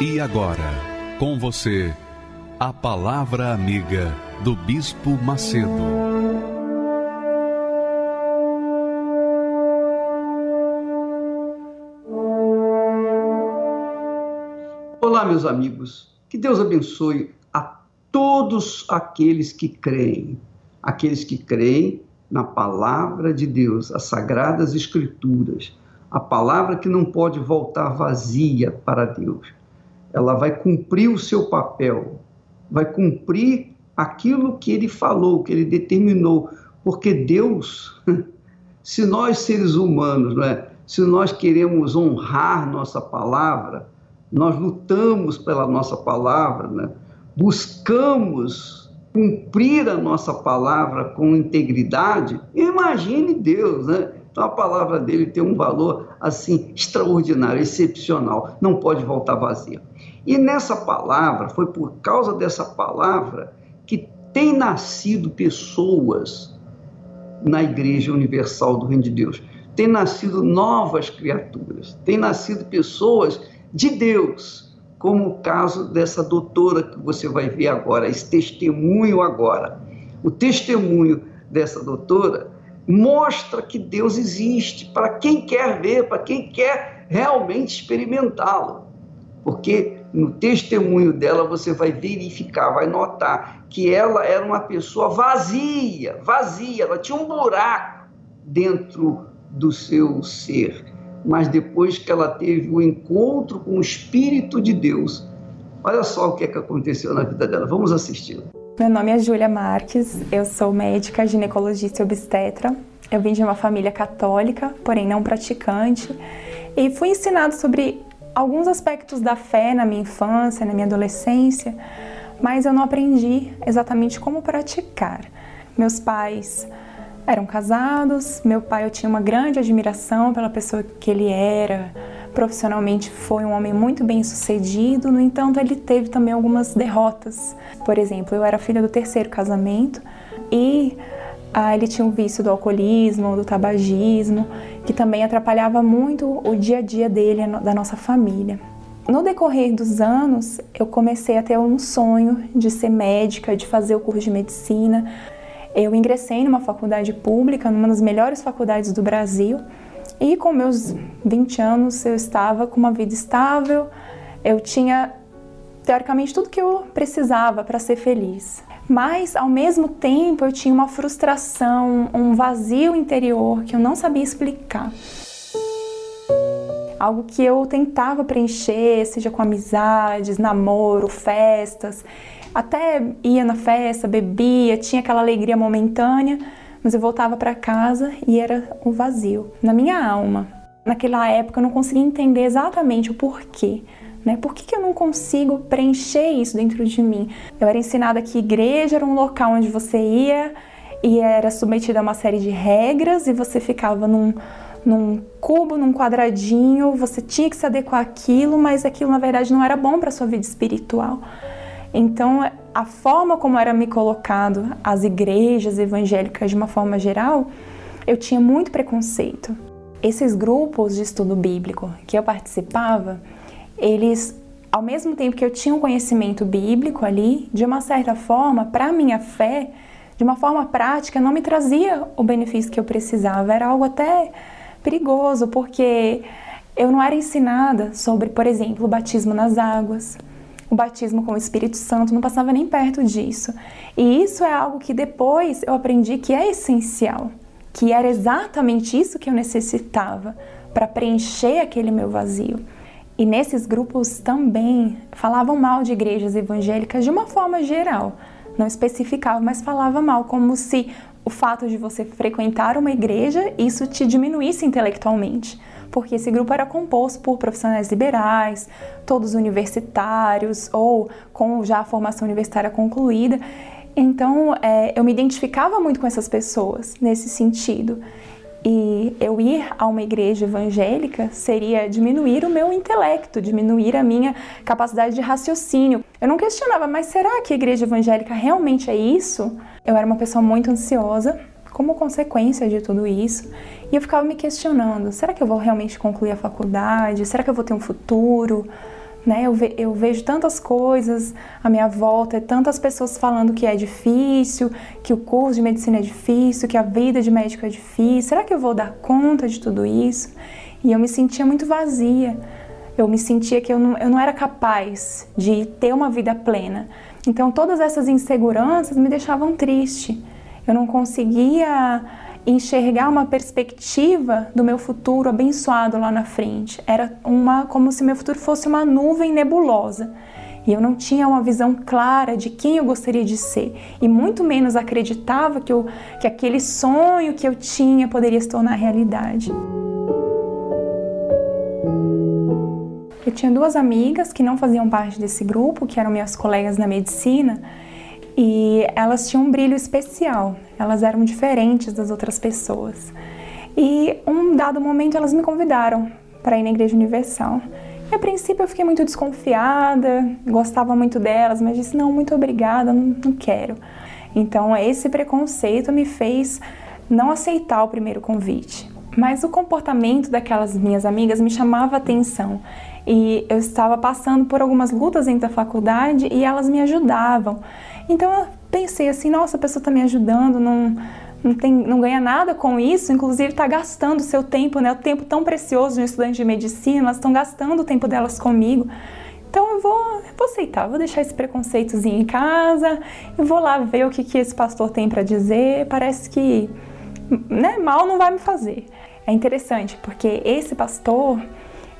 E agora, com você, a Palavra Amiga do Bispo Macedo. Olá, meus amigos. Que Deus abençoe a todos aqueles que creem, aqueles que creem na palavra de Deus, as sagradas escrituras, a palavra que não pode voltar vazia para Deus. Ela vai cumprir o seu papel, vai cumprir aquilo que ele falou, que ele determinou, porque Deus, se nós seres humanos, não é? se nós queremos honrar nossa palavra, nós lutamos pela nossa palavra, né? buscamos cumprir a nossa palavra com integridade, imagine Deus, né? Então a palavra dele tem um valor assim extraordinário, excepcional, não pode voltar vazia. E nessa palavra, foi por causa dessa palavra que tem nascido pessoas na Igreja Universal do Reino de Deus. Tem nascido novas criaturas, tem nascido pessoas de Deus, como o caso dessa doutora que você vai ver agora, esse testemunho agora. O testemunho dessa doutora mostra que Deus existe para quem quer ver, para quem quer realmente experimentá-lo. Porque no testemunho dela você vai verificar, vai notar que ela era uma pessoa vazia, vazia, ela tinha um buraco dentro do seu ser. Mas depois que ela teve o encontro com o Espírito de Deus, olha só o que, é que aconteceu na vida dela. Vamos assistir. Meu nome é Júlia Marques, eu sou médica, ginecologista e obstetra. Eu vim de uma família católica, porém não praticante, e fui ensinado sobre alguns aspectos da fé na minha infância, na minha adolescência, mas eu não aprendi exatamente como praticar. Meus pais eram casados, meu pai eu tinha uma grande admiração pela pessoa que ele era, profissionalmente foi um homem muito bem sucedido, no entanto, ele teve também algumas derrotas. Por exemplo, eu era filha do terceiro casamento e ah, ele tinha um vício do alcoolismo, do tabagismo, que também atrapalhava muito o dia a dia dele, da nossa família. No decorrer dos anos, eu comecei a ter um sonho de ser médica, de fazer o curso de medicina. Eu ingressei numa faculdade pública, numa das melhores faculdades do Brasil, e com meus 20 anos eu estava com uma vida estável, eu tinha teoricamente tudo que eu precisava para ser feliz. Mas ao mesmo tempo eu tinha uma frustração, um vazio interior que eu não sabia explicar. Algo que eu tentava preencher, seja com amizades, namoro, festas, até ia na festa, bebia, tinha aquela alegria momentânea, mas eu voltava para casa e era um vazio na minha alma. Naquela época eu não conseguia entender exatamente o porquê. Né? Por que, que eu não consigo preencher isso dentro de mim? Eu era ensinada que igreja era um local onde você ia e era submetida a uma série de regras e você ficava num, num cubo, num quadradinho, você tinha que se adequar àquilo, mas aquilo na verdade não era bom para sua vida espiritual. Então, a forma como era me colocado as igrejas evangélicas de uma forma geral, eu tinha muito preconceito. Esses grupos de estudo bíblico que eu participava, eles, ao mesmo tempo que eu tinha um conhecimento bíblico ali, de uma certa forma, para a minha fé, de uma forma prática, não me trazia o benefício que eu precisava. Era algo até perigoso, porque eu não era ensinada sobre, por exemplo, o batismo nas águas, o batismo com o Espírito Santo, não passava nem perto disso. E isso é algo que depois eu aprendi que é essencial, que era exatamente isso que eu necessitava para preencher aquele meu vazio. E nesses grupos também falavam mal de igrejas evangélicas de uma forma geral. Não especificava, mas falava mal, como se o fato de você frequentar uma igreja isso te diminuísse intelectualmente. porque esse grupo era composto por profissionais liberais, todos universitários ou com já a formação universitária concluída. Então, é, eu me identificava muito com essas pessoas nesse sentido. E eu ir a uma igreja evangélica seria diminuir o meu intelecto, diminuir a minha capacidade de raciocínio. Eu não questionava, mas será que a igreja evangélica realmente é isso? Eu era uma pessoa muito ansiosa, como consequência de tudo isso, e eu ficava me questionando: será que eu vou realmente concluir a faculdade? Será que eu vou ter um futuro? Né? Eu, ve eu, vejo tantas coisas à minha volta, tantas pessoas falando que é difícil, que o curso de medicina é difícil, que a vida de médico é difícil. Será que eu vou dar conta de tudo isso? E eu me sentia muito vazia. Eu me sentia que eu não, eu não era capaz de ter uma vida plena. Então, todas essas inseguranças me deixavam triste. Eu não conseguia enxergar uma perspectiva do meu futuro abençoado lá na frente. Era uma como se meu futuro fosse uma nuvem nebulosa. E eu não tinha uma visão clara de quem eu gostaria de ser. E muito menos acreditava que, eu, que aquele sonho que eu tinha poderia se tornar realidade. Eu tinha duas amigas que não faziam parte desse grupo, que eram minhas colegas na medicina, e elas tinham um brilho especial, elas eram diferentes das outras pessoas. E um dado momento elas me convidaram para ir na Igreja Universal. E a princípio eu fiquei muito desconfiada, gostava muito delas, mas disse: não, muito obrigada, não, não quero. Então esse preconceito me fez não aceitar o primeiro convite. Mas o comportamento daquelas minhas amigas me chamava atenção e eu estava passando por algumas lutas dentro da faculdade e elas me ajudavam. Então eu pensei assim, nossa, a pessoa está me ajudando, não, não, tem, não ganha nada com isso, inclusive está gastando o seu tempo, né? O tempo tão precioso de um estudante de medicina, elas estão gastando o tempo delas comigo. Então eu vou, eu vou aceitar, vou deixar esse preconceitozinho em casa, e vou lá ver o que, que esse pastor tem para dizer. Parece que né, mal não vai me fazer. É interessante porque esse pastor,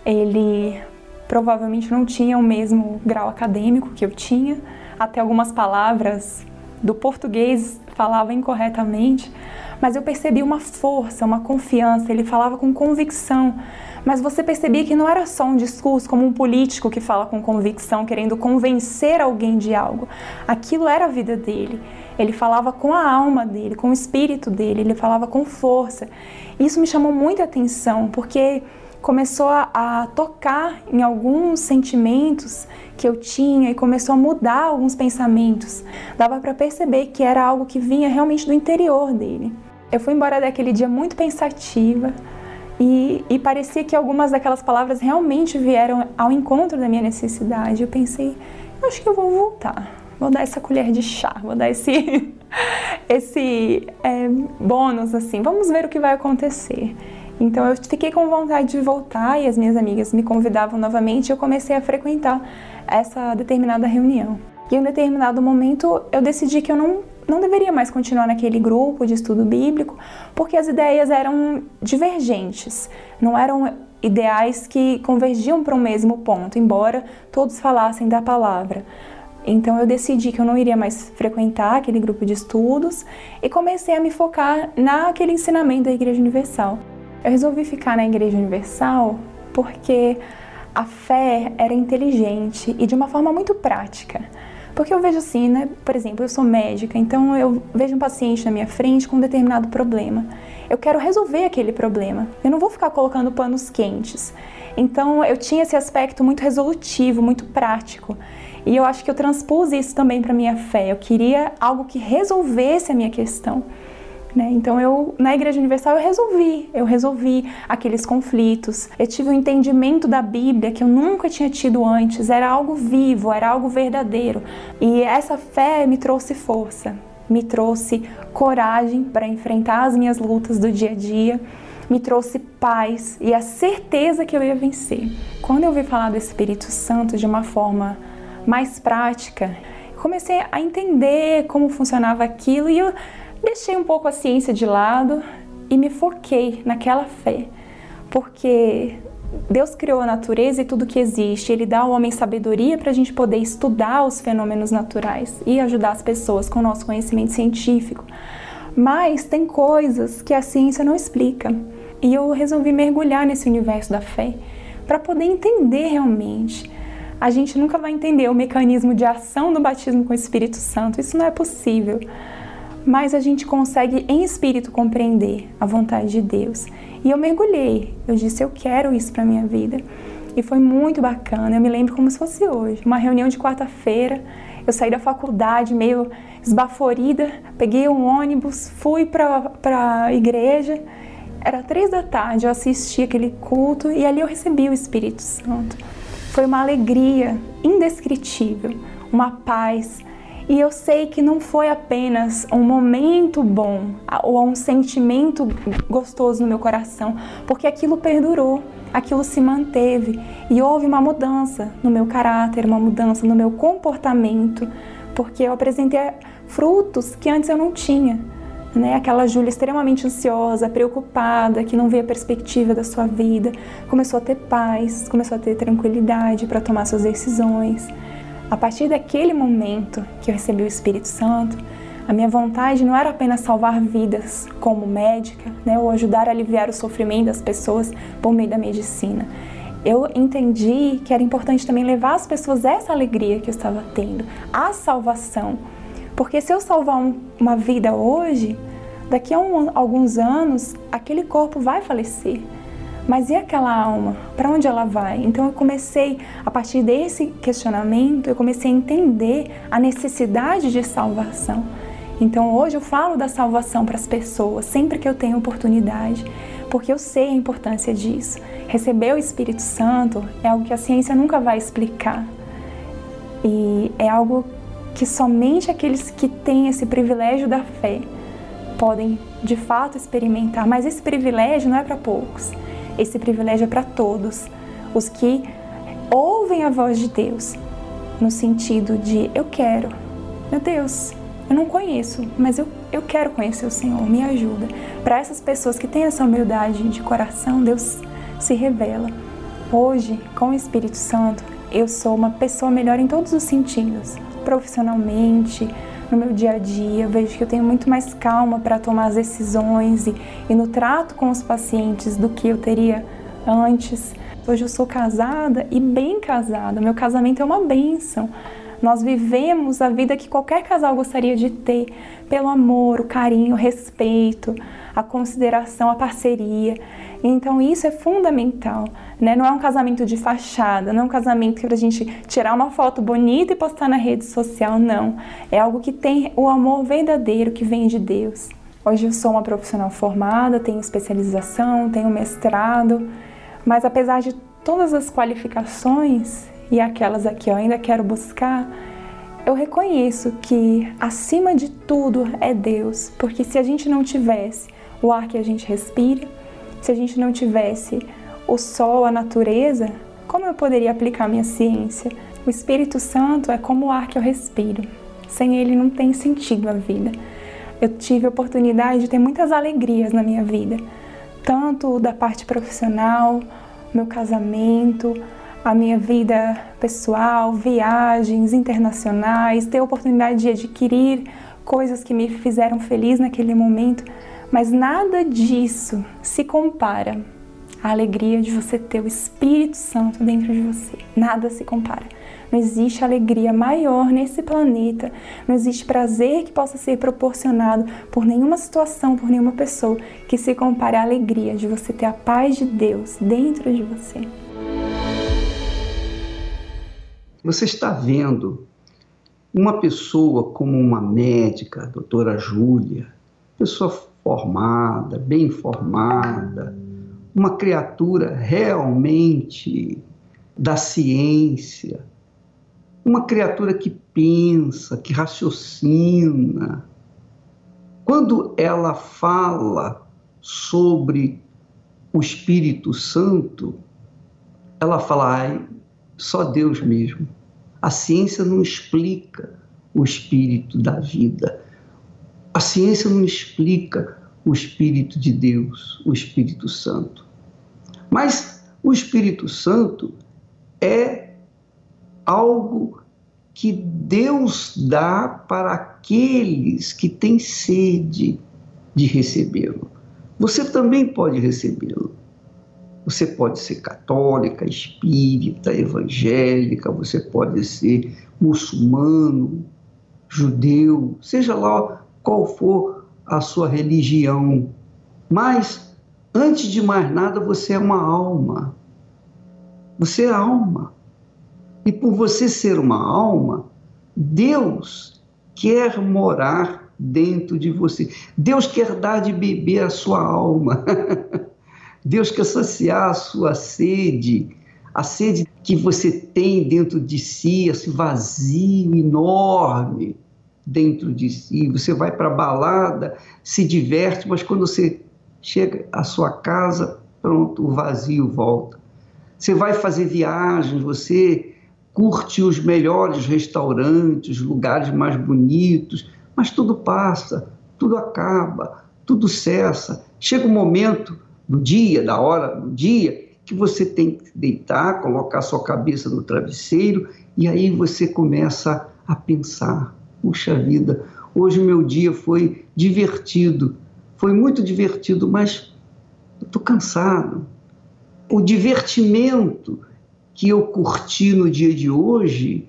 ele provavelmente não tinha o mesmo grau acadêmico que eu tinha, até algumas palavras do português falava incorretamente, mas eu percebi uma força, uma confiança, ele falava com convicção. Mas você percebia que não era só um discurso como um político que fala com convicção, querendo convencer alguém de algo. Aquilo era a vida dele. Ele falava com a alma dele, com o espírito dele, ele falava com força. Isso me chamou muita atenção, porque começou a, a, tocar em alguns sentimentos que eu tinha e começou a mudar alguns pensamentos. Dava para perceber que era algo que vinha realmente do interior dele. Eu fui embora daquele dia muito pensativa e, e parecia que algumas daquelas palavras realmente vieram ao encontro da minha necessidade. Eu pensei, acho que eu vou voltar, vou dar essa colher de chá, vou dar esse, esse é, bônus assim, vamos ver o que vai acontecer. Então eu fiquei com vontade de voltar e as minhas amigas me convidavam novamente e eu comecei a frequentar essa determinada reunião. E em um determinado momento eu decidi que eu não, não deveria mais continuar naquele grupo de estudo bíblico, porque as ideias eram divergentes, não eram ideais que convergiam para o mesmo ponto, embora todos falassem da palavra. Então eu decidi que eu não iria mais frequentar aquele grupo de estudos e comecei a me focar naquele ensinamento da Igreja Universal. Eu resolvi ficar na Igreja Universal porque a fé era inteligente e de uma forma muito prática. Porque eu vejo assim, né? Por exemplo, eu sou médica, então eu vejo um paciente na minha frente com um determinado problema. Eu quero resolver aquele problema. Eu não vou ficar colocando panos quentes. Então eu tinha esse aspecto muito resolutivo, muito prático. E eu acho que eu transpus isso também para minha fé. Eu queria algo que resolvesse a minha questão. Né? Então eu na Igreja Universal eu resolvi, eu resolvi aqueles conflitos. Eu tive um entendimento da Bíblia que eu nunca tinha tido antes. Era algo vivo, era algo verdadeiro. E essa fé me trouxe força, me trouxe coragem para enfrentar as minhas lutas do dia a dia, me trouxe paz e a certeza que eu ia vencer. Quando eu ouvi falar do Espírito Santo de uma forma mais prática, comecei a entender como funcionava aquilo e eu deixei um pouco a ciência de lado e me foquei naquela fé, porque Deus criou a natureza e tudo que existe. Ele dá ao homem sabedoria para a gente poder estudar os fenômenos naturais e ajudar as pessoas com o nosso conhecimento científico. Mas tem coisas que a ciência não explica. E eu resolvi mergulhar nesse universo da fé para poder entender realmente. A gente nunca vai entender o mecanismo de ação do batismo com o Espírito Santo, isso não é possível. Mas a gente consegue em espírito compreender a vontade de Deus. E eu mergulhei, eu disse: Eu quero isso para minha vida. E foi muito bacana, eu me lembro como se fosse hoje. Uma reunião de quarta-feira, eu saí da faculdade meio esbaforida, peguei um ônibus, fui para a igreja. Era três da tarde, eu assisti aquele culto e ali eu recebi o Espírito Santo. Foi uma alegria indescritível, uma paz. E eu sei que não foi apenas um momento bom ou um sentimento gostoso no meu coração, porque aquilo perdurou aquilo se manteve e houve uma mudança no meu caráter, uma mudança no meu comportamento, porque eu apresentei frutos que antes eu não tinha. Né? Aquela Júlia extremamente ansiosa, preocupada, que não via perspectiva da sua vida, começou a ter paz, começou a ter tranquilidade para tomar suas decisões. A partir daquele momento que eu recebi o Espírito Santo, a minha vontade não era apenas salvar vidas como médica, né, ou ajudar a aliviar o sofrimento das pessoas por meio da medicina. Eu entendi que era importante também levar às pessoas essa alegria que eu estava tendo, a salvação. Porque se eu salvar um, uma vida hoje, daqui a um, alguns anos, aquele corpo vai falecer. Mas e aquela alma? Para onde ela vai? Então eu comecei, a partir desse questionamento, eu comecei a entender a necessidade de salvação. Então hoje eu falo da salvação para as pessoas sempre que eu tenho oportunidade, porque eu sei a importância disso. Receber o Espírito Santo é algo que a ciência nunca vai explicar. E é algo que somente aqueles que têm esse privilégio da fé podem de fato experimentar, mas esse privilégio não é para poucos. Esse privilégio é para todos, os que ouvem a voz de Deus, no sentido de eu quero, meu Deus, eu não conheço, mas eu, eu quero conhecer o Senhor, me ajuda. Para essas pessoas que têm essa humildade de coração, Deus se revela. Hoje, com o Espírito Santo, eu sou uma pessoa melhor em todos os sentidos, profissionalmente, no meu dia a dia, vejo que eu tenho muito mais calma para tomar as decisões e, e no trato com os pacientes do que eu teria antes. Hoje eu sou casada e bem casada, meu casamento é uma bênção. Nós vivemos a vida que qualquer casal gostaria de ter, pelo amor, o carinho, o respeito, a consideração, a parceria. Então isso é fundamental, né? Não é um casamento de fachada, não é um casamento que para a gente tirar uma foto bonita e postar na rede social, não. É algo que tem o amor verdadeiro que vem de Deus. Hoje eu sou uma profissional formada, tenho especialização, tenho mestrado, mas apesar de todas as qualificações, e aquelas aqui eu ainda quero buscar, eu reconheço que acima de tudo é Deus, porque se a gente não tivesse o ar que a gente respira, se a gente não tivesse o sol, a natureza, como eu poderia aplicar minha ciência? O Espírito Santo é como o ar que eu respiro. Sem ele não tem sentido a vida. Eu tive a oportunidade de ter muitas alegrias na minha vida, tanto da parte profissional, meu casamento, a minha vida pessoal, viagens internacionais, ter a oportunidade de adquirir coisas que me fizeram feliz naquele momento, mas nada disso se compara à alegria de você ter o Espírito Santo dentro de você. Nada se compara. Não existe alegria maior nesse planeta, não existe prazer que possa ser proporcionado por nenhuma situação, por nenhuma pessoa que se compare à alegria de você ter a paz de Deus dentro de você. Você está vendo uma pessoa como uma médica, a doutora Júlia, pessoa formada, bem formada, uma criatura realmente da ciência, uma criatura que pensa, que raciocina. Quando ela fala sobre o Espírito Santo, ela fala, ai, só Deus mesmo. A ciência não explica o espírito da vida. A ciência não explica o espírito de Deus, o Espírito Santo. Mas o Espírito Santo é algo que Deus dá para aqueles que têm sede de recebê-lo. você também pode recebê-lo. Você pode ser católica, espírita, evangélica, você pode ser muçulmano, judeu, seja lá qual for a sua religião. Mas, antes de mais nada, você é uma alma. Você é alma. E por você ser uma alma, Deus quer morar dentro de você. Deus quer dar de beber a sua alma. Deus quer saciar a sua sede, a sede que você tem dentro de si, esse vazio enorme dentro de si. Você vai para a balada, se diverte, mas quando você chega à sua casa, pronto, o vazio volta. Você vai fazer viagens, você curte os melhores restaurantes, lugares mais bonitos, mas tudo passa, tudo acaba, tudo cessa. Chega um momento do dia, da hora do dia, que você tem que deitar, colocar sua cabeça no travesseiro e aí você começa a pensar: puxa vida, hoje meu dia foi divertido, foi muito divertido, mas eu estou cansado. O divertimento que eu curti no dia de hoje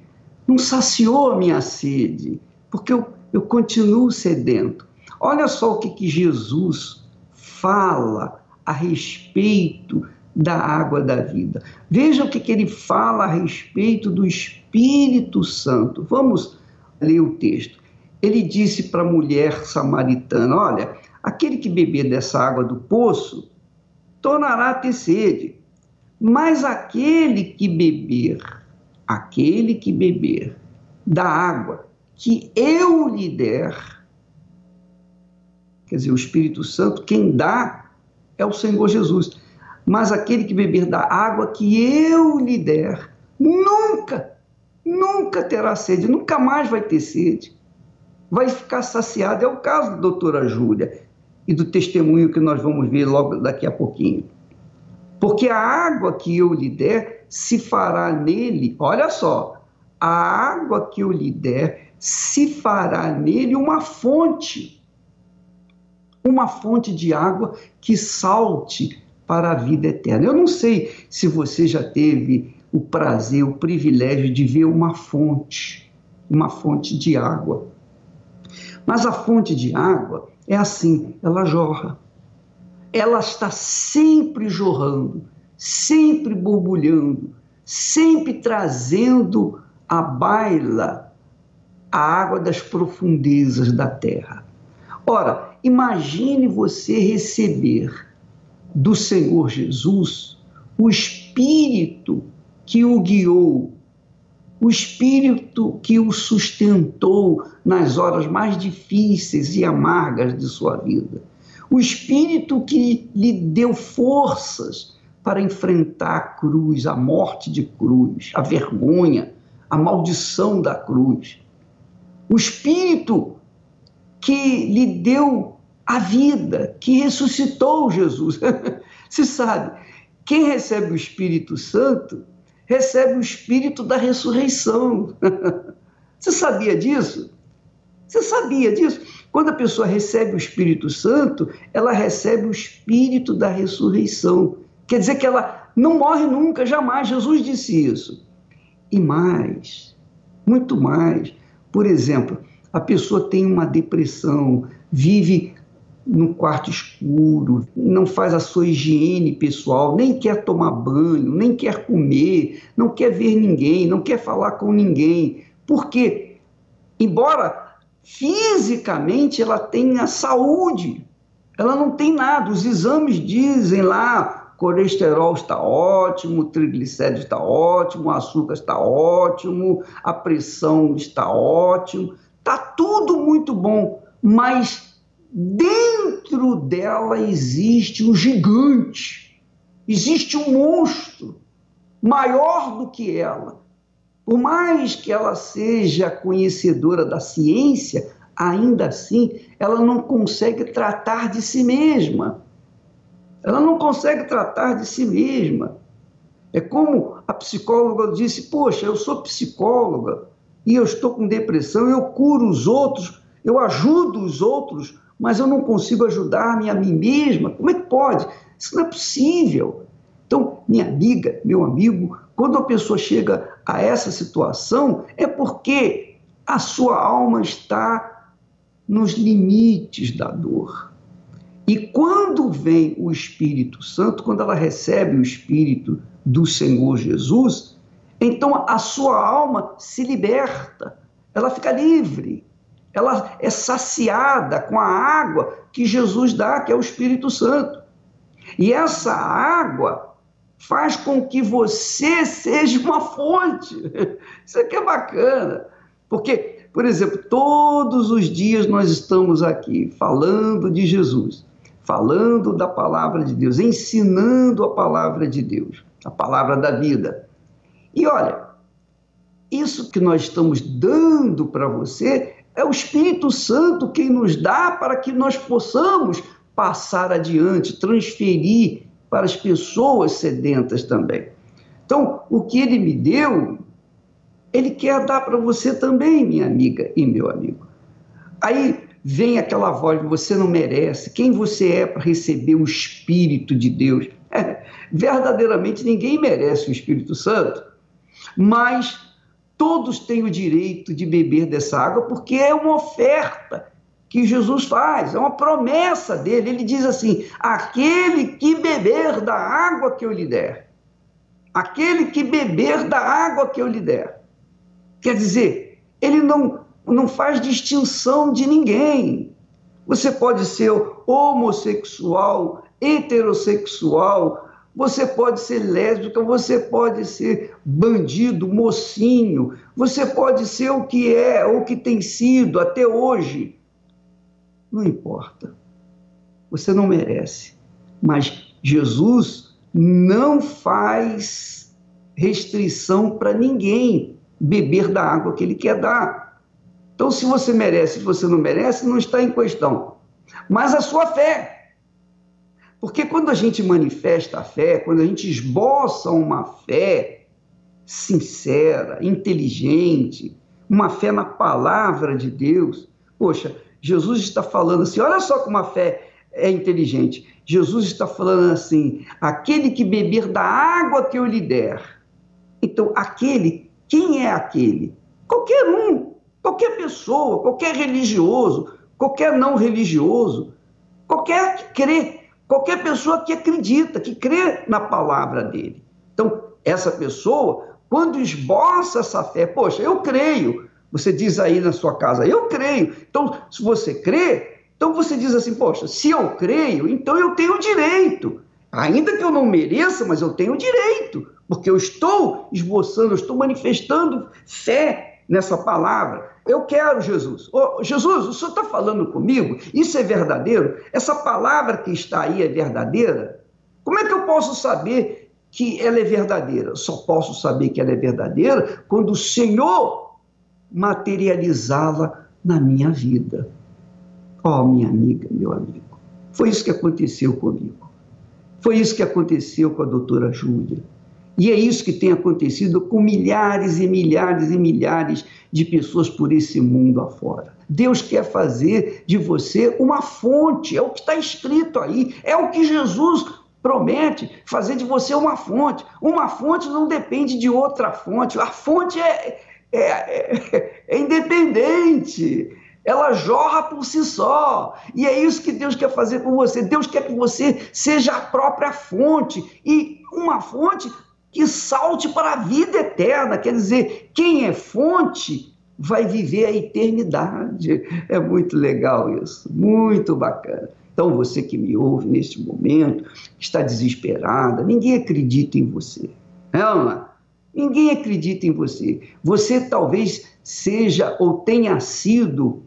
não saciou a minha sede, porque eu, eu continuo sedento. Olha só o que, que Jesus fala a respeito da água da vida. Veja o que, que ele fala a respeito do Espírito Santo. Vamos ler o texto. Ele disse para a mulher samaritana: Olha, aquele que beber dessa água do poço tornará a ter sede, mas aquele que beber, aquele que beber da água que eu lhe der, quer dizer, o Espírito Santo, quem dá é o Senhor Jesus. Mas aquele que beber da água que eu lhe der, nunca, nunca terá sede, nunca mais vai ter sede. Vai ficar saciado. É o caso da doutora Júlia e do testemunho que nós vamos ver logo daqui a pouquinho. Porque a água que eu lhe der se fará nele, olha só, a água que eu lhe der se fará nele uma fonte uma fonte de água que salte para a vida eterna. Eu não sei se você já teve o prazer, o privilégio de ver uma fonte, uma fonte de água. Mas a fonte de água é assim, ela jorra. Ela está sempre jorrando, sempre borbulhando, sempre trazendo à baila a água das profundezas da terra. Ora, Imagine você receber do Senhor Jesus o Espírito que o guiou, o Espírito que o sustentou nas horas mais difíceis e amargas de sua vida, o Espírito que lhe deu forças para enfrentar a cruz, a morte de cruz, a vergonha, a maldição da cruz. O Espírito que lhe deu a vida, que ressuscitou Jesus. Você sabe, quem recebe o Espírito Santo recebe o Espírito da ressurreição. Você sabia disso? Você sabia disso? Quando a pessoa recebe o Espírito Santo, ela recebe o Espírito da ressurreição. Quer dizer que ela não morre nunca, jamais. Jesus disse isso. E mais, muito mais. Por exemplo, a pessoa tem uma depressão, vive no quarto escuro, não faz a sua higiene pessoal, nem quer tomar banho, nem quer comer, não quer ver ninguém, não quer falar com ninguém. Porque, embora fisicamente ela tenha saúde, ela não tem nada. Os exames dizem lá, colesterol está ótimo, triglicéridos está ótimo, açúcar está ótimo, a pressão está ótimo, Está tudo muito bom, mas dentro dela existe um gigante, existe um monstro maior do que ela. Por mais que ela seja conhecedora da ciência, ainda assim ela não consegue tratar de si mesma. Ela não consegue tratar de si mesma. É como a psicóloga disse: Poxa, eu sou psicóloga, e eu estou com depressão, eu curo os outros, eu ajudo os outros mas eu não consigo ajudar-me a mim mesma. Como é que pode? Isso não é possível. Então, minha amiga, meu amigo, quando a pessoa chega a essa situação, é porque a sua alma está nos limites da dor. E quando vem o Espírito Santo, quando ela recebe o Espírito do Senhor Jesus, então a sua alma se liberta, ela fica livre, ela é saciada com a água que Jesus dá, que é o Espírito Santo. E essa água faz com que você seja uma fonte. Isso aqui é bacana. Porque, por exemplo, todos os dias nós estamos aqui falando de Jesus, falando da palavra de Deus, ensinando a palavra de Deus, a palavra da vida. E olha, isso que nós estamos dando para você é o Espírito Santo quem nos dá para que nós possamos passar adiante, transferir para as pessoas sedentas também. Então, o que ele me deu, ele quer dar para você também, minha amiga e meu amigo. Aí vem aquela voz: você não merece. Quem você é para receber o Espírito de Deus? É, verdadeiramente ninguém merece o Espírito Santo, mas todos têm o direito de beber dessa água, porque é uma oferta que Jesus faz, é uma promessa dele. Ele diz assim: aquele que beber da água que eu lhe der, aquele que beber da água que eu lhe der. Quer dizer, ele não, não faz distinção de ninguém. Você pode ser homossexual, heterossexual, você pode ser lésbica, você pode ser bandido, mocinho, você pode ser o que é, ou o que tem sido até hoje. Não importa. Você não merece. Mas Jesus não faz restrição para ninguém beber da água que ele quer dar. Então, se você merece, se você não merece, não está em questão. Mas a sua fé. Porque quando a gente manifesta a fé, quando a gente esboça uma fé sincera, inteligente, uma fé na palavra de Deus, poxa, Jesus está falando assim: olha só como a fé é inteligente. Jesus está falando assim: aquele que beber da água que eu lhe der. Então, aquele, quem é aquele? Qualquer um, qualquer pessoa, qualquer religioso, qualquer não religioso, qualquer que crê qualquer pessoa que acredita, que crê na palavra dele. Então, essa pessoa, quando esboça essa fé, poxa, eu creio. Você diz aí na sua casa, eu creio. Então, se você crê, então você diz assim, poxa, se eu creio, então eu tenho direito. Ainda que eu não mereça, mas eu tenho direito, porque eu estou esboçando, eu estou manifestando fé nessa palavra. Eu quero Jesus. Oh, Jesus, o senhor está falando comigo? Isso é verdadeiro? Essa palavra que está aí é verdadeira? Como é que eu posso saber que ela é verdadeira? Só posso saber que ela é verdadeira quando o Senhor materializá-la na minha vida. Oh, minha amiga, meu amigo. Foi isso que aconteceu comigo. Foi isso que aconteceu com a doutora Júlia. E é isso que tem acontecido com milhares e milhares e milhares de pessoas por esse mundo afora. Deus quer fazer de você uma fonte, é o que está escrito aí, é o que Jesus promete fazer de você uma fonte. Uma fonte não depende de outra fonte, a fonte é, é, é, é independente ela jorra por si só. E é isso que Deus quer fazer com você. Deus quer que você seja a própria fonte. E uma fonte que salte para a vida eterna. Quer dizer, quem é fonte vai viver a eternidade. É muito legal isso, muito bacana. Então, você que me ouve neste momento, está desesperada, ninguém acredita em você. Não, ninguém acredita em você. Você talvez seja ou tenha sido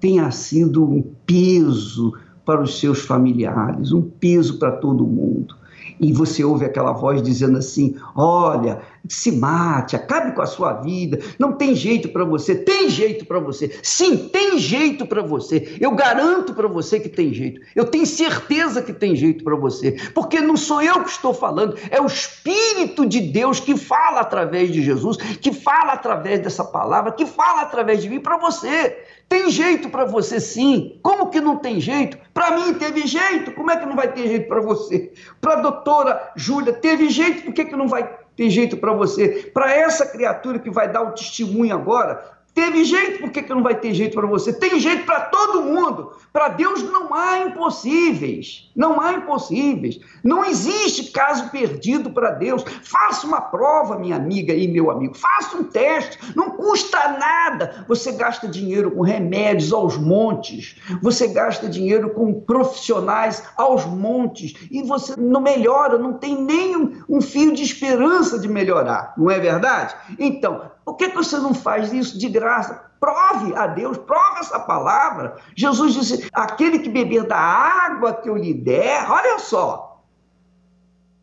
tenha sido um peso para os seus familiares, um peso para todo mundo e você ouve aquela voz dizendo assim: olha, se mate, acabe com a sua vida, não tem jeito para você, tem jeito para você, sim, tem jeito para você, eu garanto para você que tem jeito, eu tenho certeza que tem jeito para você, porque não sou eu que estou falando, é o Espírito de Deus que fala através de Jesus, que fala através dessa palavra, que fala através de mim para você. Tem jeito para você sim. Como que não tem jeito? Para mim teve jeito. Como é que não vai ter jeito para você? Para a doutora Júlia, teve jeito. Por que, que não vai ter jeito para você? Para essa criatura que vai dar o testemunho agora, Teve jeito, por que, que não vai ter jeito para você? Tem jeito para todo mundo. Para Deus não há impossíveis. Não há impossíveis. Não existe caso perdido para Deus. Faça uma prova, minha amiga e meu amigo. Faça um teste. Não custa nada. Você gasta dinheiro com remédios aos montes. Você gasta dinheiro com profissionais aos montes. E você não melhora, não tem nem um, um fio de esperança de melhorar. Não é verdade? Então, por que, que você não faz isso de graça? Prove a Deus, prove essa palavra. Jesus disse: aquele que beber da água que eu lhe der, olha só,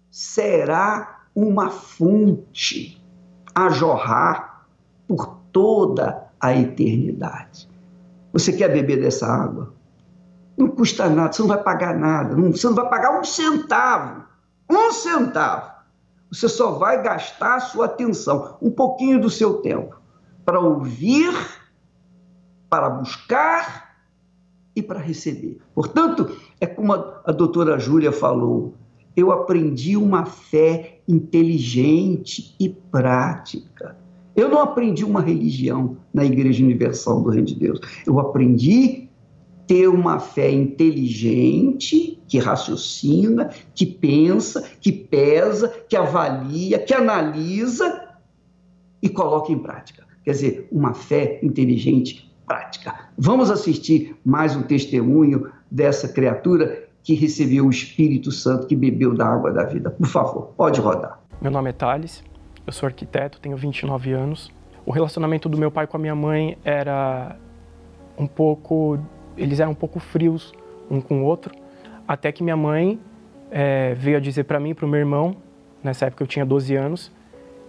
será uma fonte a jorrar por toda a eternidade. Você quer beber dessa água? Não custa nada, você não vai pagar nada, você não vai pagar um centavo. Um centavo você só vai gastar a sua atenção, um pouquinho do seu tempo, para ouvir, para buscar e para receber. Portanto, é como a, doutora Júlia falou, eu aprendi uma fé inteligente e prática. Eu não aprendi uma religião na Igreja Universal do Reino de Deus. Eu aprendi ter uma fé inteligente, que raciocina, que pensa, que pesa, que avalia, que analisa e coloca em prática. Quer dizer, uma fé inteligente prática. Vamos assistir mais um testemunho dessa criatura que recebeu o Espírito Santo, que bebeu da água da vida. Por favor, pode rodar. Meu nome é Thales, eu sou arquiteto, tenho 29 anos. O relacionamento do meu pai com a minha mãe era um pouco eles eram um pouco frios um com o outro, até que minha mãe é, veio a dizer para mim, para o meu irmão, nessa época eu tinha 12 anos,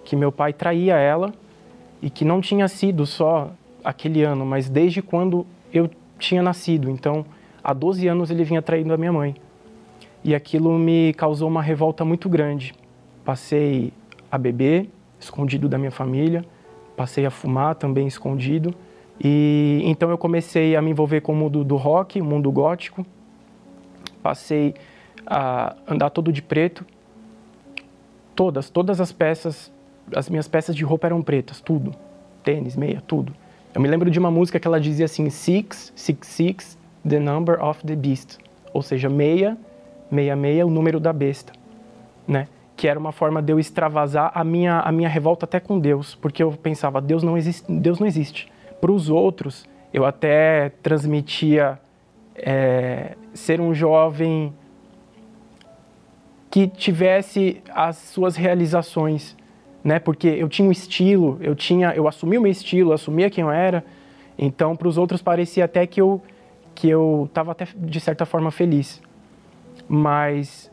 que meu pai traía ela e que não tinha sido só aquele ano, mas desde quando eu tinha nascido. Então, há 12 anos ele vinha traindo a minha mãe. E aquilo me causou uma revolta muito grande. Passei a beber, escondido da minha família, passei a fumar também escondido e então eu comecei a me envolver com o mundo do rock, mundo gótico. Passei a andar todo de preto. Todas, todas as peças, as minhas peças de roupa eram pretas, tudo. Tênis, meia, tudo. Eu me lembro de uma música que ela dizia assim: Six, six, six, the number of the beast. Ou seja, meia, meia, meia, o número da besta, né? Que era uma forma de eu extravasar a minha, a minha revolta até com Deus, porque eu pensava, Deus não existe, Deus não existe. Para os outros, eu até transmitia é, ser um jovem que tivesse as suas realizações, né? Porque eu tinha um estilo, eu tinha, eu assumi o meu estilo, assumia quem eu era. Então, para os outros parecia até que eu que eu estava até de certa forma feliz. Mas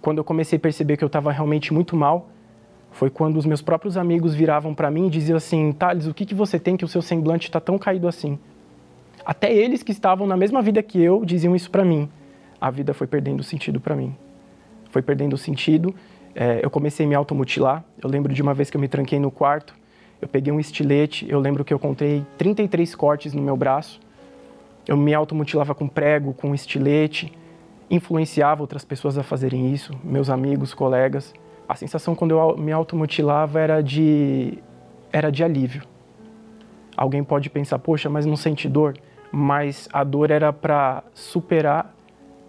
quando eu comecei a perceber que eu estava realmente muito mal, foi quando os meus próprios amigos viravam para mim e diziam assim: Thales, o que, que você tem que o seu semblante está tão caído assim? Até eles que estavam na mesma vida que eu diziam isso para mim. A vida foi perdendo sentido para mim. Foi perdendo sentido. É, eu comecei a me automutilar. Eu lembro de uma vez que eu me tranquei no quarto. Eu peguei um estilete. Eu lembro que eu contei 33 cortes no meu braço. Eu me automutilava com prego, com estilete. Influenciava outras pessoas a fazerem isso, meus amigos, colegas a sensação quando eu me automutilava era de, era de alívio. Alguém pode pensar, poxa, mas não sente dor? Mas a dor era para superar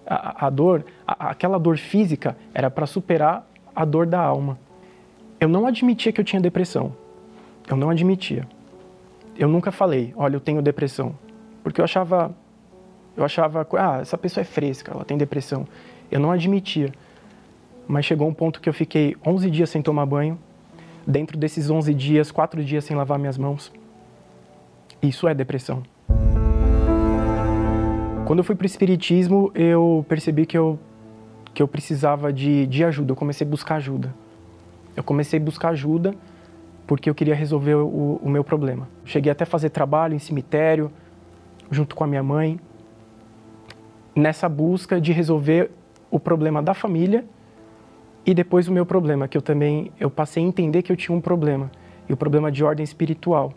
a, a dor, a, aquela dor física era para superar a dor da alma. Eu não admitia que eu tinha depressão. Eu não admitia. Eu nunca falei, olha, eu tenho depressão, porque eu achava, eu achava, ah, essa pessoa é fresca, ela tem depressão. Eu não admitia mas chegou um ponto que eu fiquei 11 dias sem tomar banho. Dentro desses 11 dias, 4 dias sem lavar minhas mãos. Isso é depressão. Quando eu fui para o espiritismo, eu percebi que eu, que eu precisava de, de ajuda. Eu comecei a buscar ajuda. Eu comecei a buscar ajuda porque eu queria resolver o, o meu problema. Cheguei até a fazer trabalho em cemitério, junto com a minha mãe, nessa busca de resolver o problema da família e depois o meu problema, que eu também eu passei a entender que eu tinha um problema, e o problema de ordem espiritual.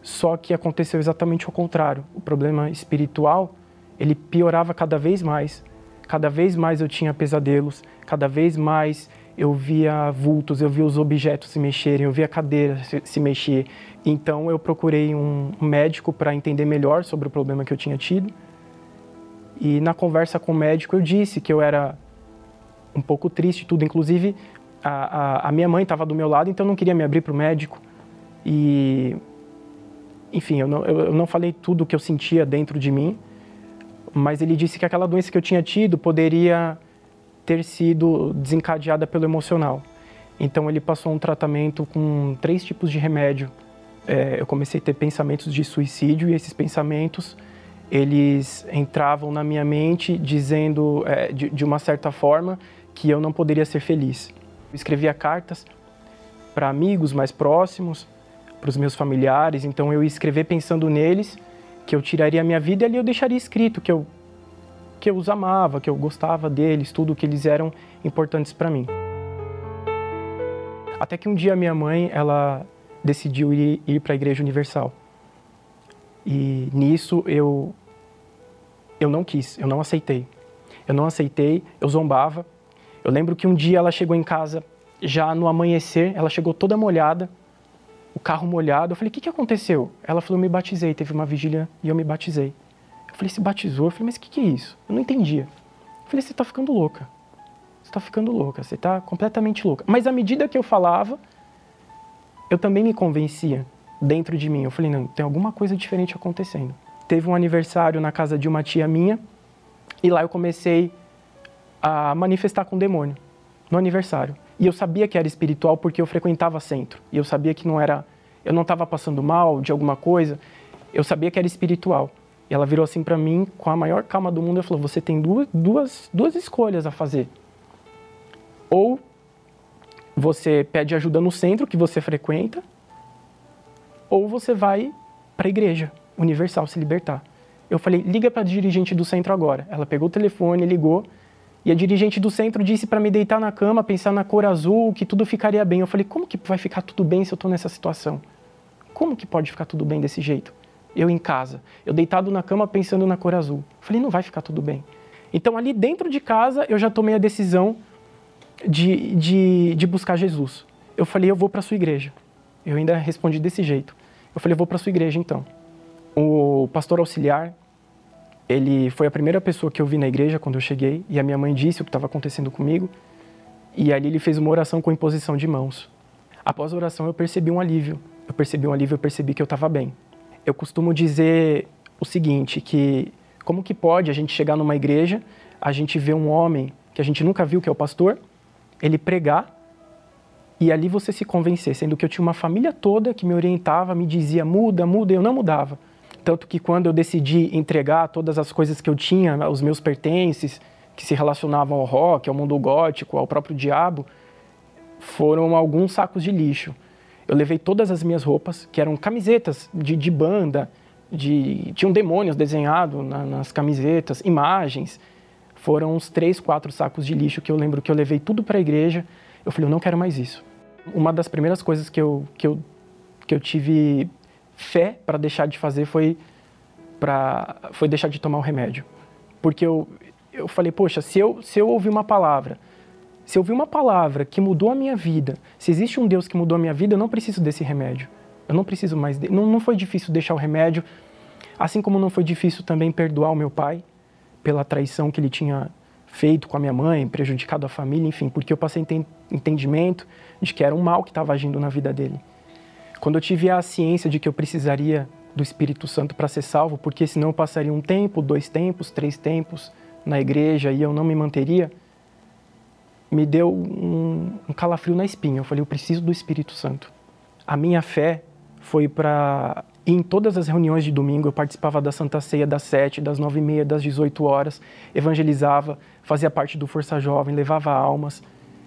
Só que aconteceu exatamente o contrário. O problema espiritual, ele piorava cada vez mais. Cada vez mais eu tinha pesadelos, cada vez mais eu via vultos, eu via os objetos se mexerem, eu via a cadeira se, se mexer. Então eu procurei um médico para entender melhor sobre o problema que eu tinha tido. E na conversa com o médico eu disse que eu era um pouco triste tudo. Inclusive a, a, a minha mãe estava do meu lado, então eu não queria me abrir para o médico. E enfim, eu não, eu não falei tudo o que eu sentia dentro de mim, mas ele disse que aquela doença que eu tinha tido poderia ter sido desencadeada pelo emocional. Então ele passou um tratamento com três tipos de remédio. É, eu comecei a ter pensamentos de suicídio e esses pensamentos eles entravam na minha mente dizendo é, de, de, uma certa forma que eu não poderia ser feliz. Eu escrevia cartas para amigos mais próximos, para os meus familiares, então eu ia escrever pensando neles que eu tiraria a minha vida e ali eu deixaria escrito que eu que eu os amava, que eu gostava deles, tudo que eles eram importantes para mim. Até que um dia minha mãe, ela decidiu ir, ir para a Igreja Universal. E nisso eu eu não quis, eu não aceitei. Eu não aceitei, eu zombava. Eu lembro que um dia ela chegou em casa já no amanhecer, ela chegou toda molhada, o carro molhado. Eu falei: "O que que aconteceu?" Ela falou: "Eu me batizei, teve uma vigília e eu me batizei." falei, se batizou? Eu falei, mas o que, que é isso? Eu não entendia. Eu falei, você está ficando louca. Você está ficando louca, você está completamente louca. Mas à medida que eu falava, eu também me convencia dentro de mim. Eu falei, não, tem alguma coisa diferente acontecendo. Teve um aniversário na casa de uma tia minha e lá eu comecei a manifestar com o demônio no aniversário. E eu sabia que era espiritual porque eu frequentava centro. E eu sabia que não era, eu não estava passando mal de alguma coisa. Eu sabia que era espiritual. E ela virou assim para mim, com a maior calma do mundo, e falou: Você tem duas, duas, duas escolhas a fazer. Ou você pede ajuda no centro que você frequenta, ou você vai para a igreja universal se libertar. Eu falei: Liga para a dirigente do centro agora. Ela pegou o telefone, ligou, e a dirigente do centro disse para me deitar na cama, pensar na cor azul, que tudo ficaria bem. Eu falei: Como que vai ficar tudo bem se eu estou nessa situação? Como que pode ficar tudo bem desse jeito? eu em casa, eu deitado na cama pensando na cor azul. Falei, não vai ficar tudo bem. Então, ali dentro de casa, eu já tomei a decisão de, de, de buscar Jesus. Eu falei, eu vou para sua igreja. Eu ainda respondi desse jeito. Eu falei, eu vou para sua igreja então. O pastor auxiliar, ele foi a primeira pessoa que eu vi na igreja quando eu cheguei, e a minha mãe disse o que estava acontecendo comigo. E ali ele fez uma oração com imposição de mãos. Após a oração, eu percebi um alívio. Eu percebi um alívio, eu percebi que eu estava bem eu costumo dizer o seguinte, que como que pode a gente chegar numa igreja, a gente ver um homem que a gente nunca viu, que é o pastor, ele pregar e ali você se convencer, sendo que eu tinha uma família toda que me orientava, me dizia muda, muda, e eu não mudava. Tanto que quando eu decidi entregar todas as coisas que eu tinha, os meus pertences, que se relacionavam ao rock, ao mundo gótico, ao próprio diabo, foram alguns sacos de lixo eu levei todas as minhas roupas, que eram camisetas de, de banda, de, tinham demônios desenhados na, nas camisetas, imagens. Foram uns três, quatro sacos de lixo que eu lembro que eu levei tudo para a igreja. Eu falei, eu não quero mais isso. Uma das primeiras coisas que eu, que eu, que eu tive fé para deixar de fazer foi, pra, foi deixar de tomar o remédio. Porque eu, eu falei, poxa, se eu, se eu ouvir uma palavra se eu vi uma palavra que mudou a minha vida, se existe um Deus que mudou a minha vida, eu não preciso desse remédio. Eu não preciso mais. De... Não, não foi difícil deixar o remédio, assim como não foi difícil também perdoar o meu pai pela traição que ele tinha feito com a minha mãe, prejudicado a família, enfim, porque eu passei entendimento de que era um mal que estava agindo na vida dele. Quando eu tive a ciência de que eu precisaria do Espírito Santo para ser salvo, porque senão eu passaria um tempo, dois tempos, três tempos na igreja e eu não me manteria, me deu um, um calafrio na espinha. Eu falei, eu preciso do Espírito Santo. A minha fé foi para em todas as reuniões de domingo eu participava da Santa Ceia das sete, das nove e meia, das 18 horas, evangelizava, fazia parte do Força Jovem, levava almas,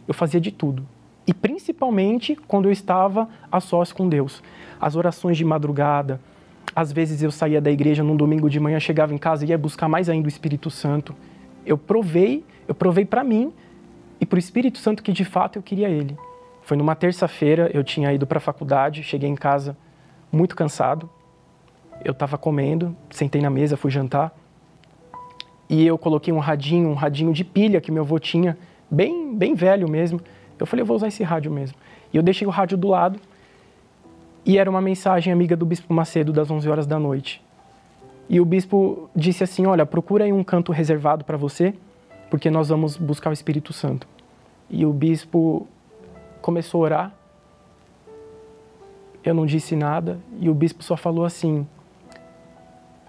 eu fazia de tudo. E principalmente quando eu estava a sós com Deus. As orações de madrugada, às vezes eu saía da igreja num domingo de manhã, chegava em casa e ia buscar mais ainda o Espírito Santo. Eu provei, eu provei para mim e para o Espírito Santo que de fato eu queria ele. Foi numa terça-feira, eu tinha ido para a faculdade, cheguei em casa muito cansado, eu estava comendo, sentei na mesa, fui jantar, e eu coloquei um radinho, um radinho de pilha que meu avô tinha, bem, bem velho mesmo. Eu falei, eu vou usar esse rádio mesmo. E eu deixei o rádio do lado, e era uma mensagem amiga do Bispo Macedo, das 11 horas da noite. E o bispo disse assim: Olha, procura aí um canto reservado para você, porque nós vamos buscar o Espírito Santo. E o bispo começou a orar. Eu não disse nada, e o bispo só falou assim: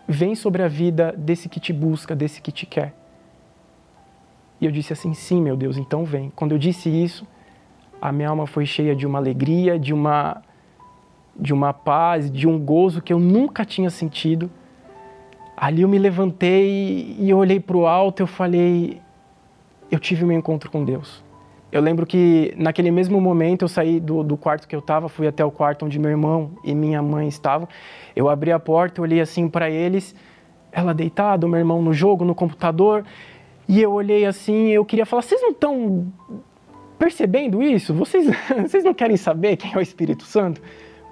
Vem sobre a vida desse que te busca, desse que te quer. E eu disse assim: Sim, meu Deus, então vem. Quando eu disse isso, a minha alma foi cheia de uma alegria, de uma de uma paz, de um gozo que eu nunca tinha sentido. Ali eu me levantei e olhei para o alto, eu falei, eu tive meu encontro com Deus. Eu lembro que naquele mesmo momento eu saí do, do quarto que eu estava, fui até o quarto onde meu irmão e minha mãe estavam. Eu abri a porta, olhei assim para eles, ela deitada, meu irmão no jogo, no computador, e eu olhei assim, eu queria falar, vocês não estão percebendo isso? Vocês, vocês não querem saber quem é o Espírito Santo?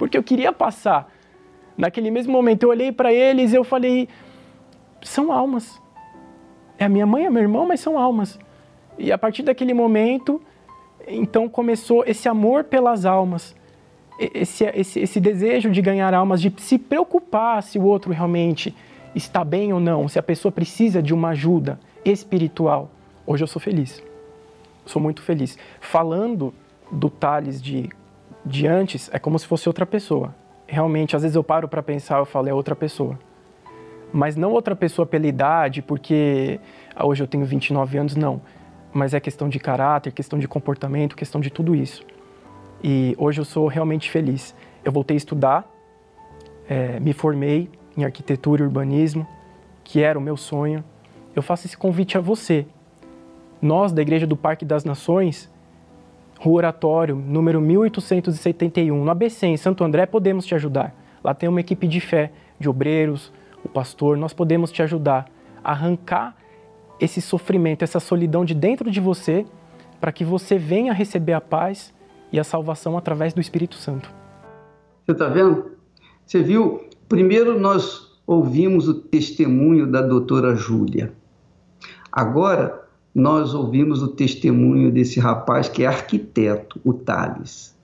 porque eu queria passar. Naquele mesmo momento eu olhei para eles e eu falei: são almas. É a minha mãe, é meu irmão, mas são almas. E a partir daquele momento, então começou esse amor pelas almas, esse, esse, esse desejo de ganhar almas, de se preocupar se o outro realmente está bem ou não, se a pessoa precisa de uma ajuda espiritual. Hoje eu sou feliz, sou muito feliz. Falando do Tales de de antes é como se fosse outra pessoa. Realmente, às vezes eu paro para pensar, eu falo, é outra pessoa. Mas não outra pessoa pela idade, porque ah, hoje eu tenho 29 anos, não. Mas é questão de caráter, questão de comportamento, questão de tudo isso. E hoje eu sou realmente feliz. Eu voltei a estudar, é, me formei em arquitetura e urbanismo, que era o meu sonho. Eu faço esse convite a você. Nós, da Igreja do Parque das Nações, Rua Oratório, número 1871, no ABC, em Santo André, podemos te ajudar. Lá tem uma equipe de fé, de obreiros, o pastor, nós podemos te ajudar a arrancar esse sofrimento, essa solidão de dentro de você, para que você venha receber a paz e a salvação através do Espírito Santo. Você está vendo? Você viu? Primeiro nós ouvimos o testemunho da doutora Júlia. Agora nós ouvimos o testemunho desse rapaz que é arquiteto, o Tales,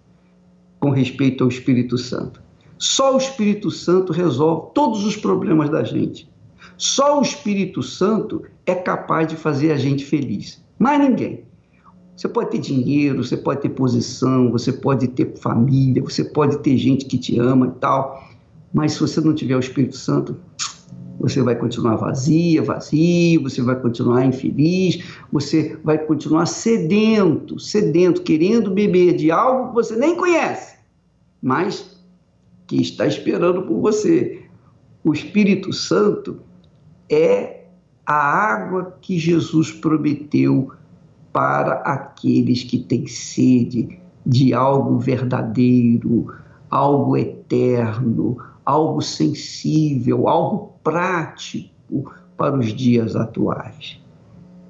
com respeito ao Espírito Santo. Só o Espírito Santo resolve todos os problemas da gente. Só o Espírito Santo é capaz de fazer a gente feliz. Mais ninguém. Você pode ter dinheiro, você pode ter posição, você pode ter família, você pode ter gente que te ama e tal, mas se você não tiver o Espírito Santo, você vai continuar vazia, vazio, você vai continuar infeliz, você vai continuar sedento, sedento, querendo beber de algo que você nem conhece, mas que está esperando por você. O Espírito Santo é a água que Jesus prometeu para aqueles que têm sede de algo verdadeiro, algo eterno, algo sensível, algo prático para os dias atuais.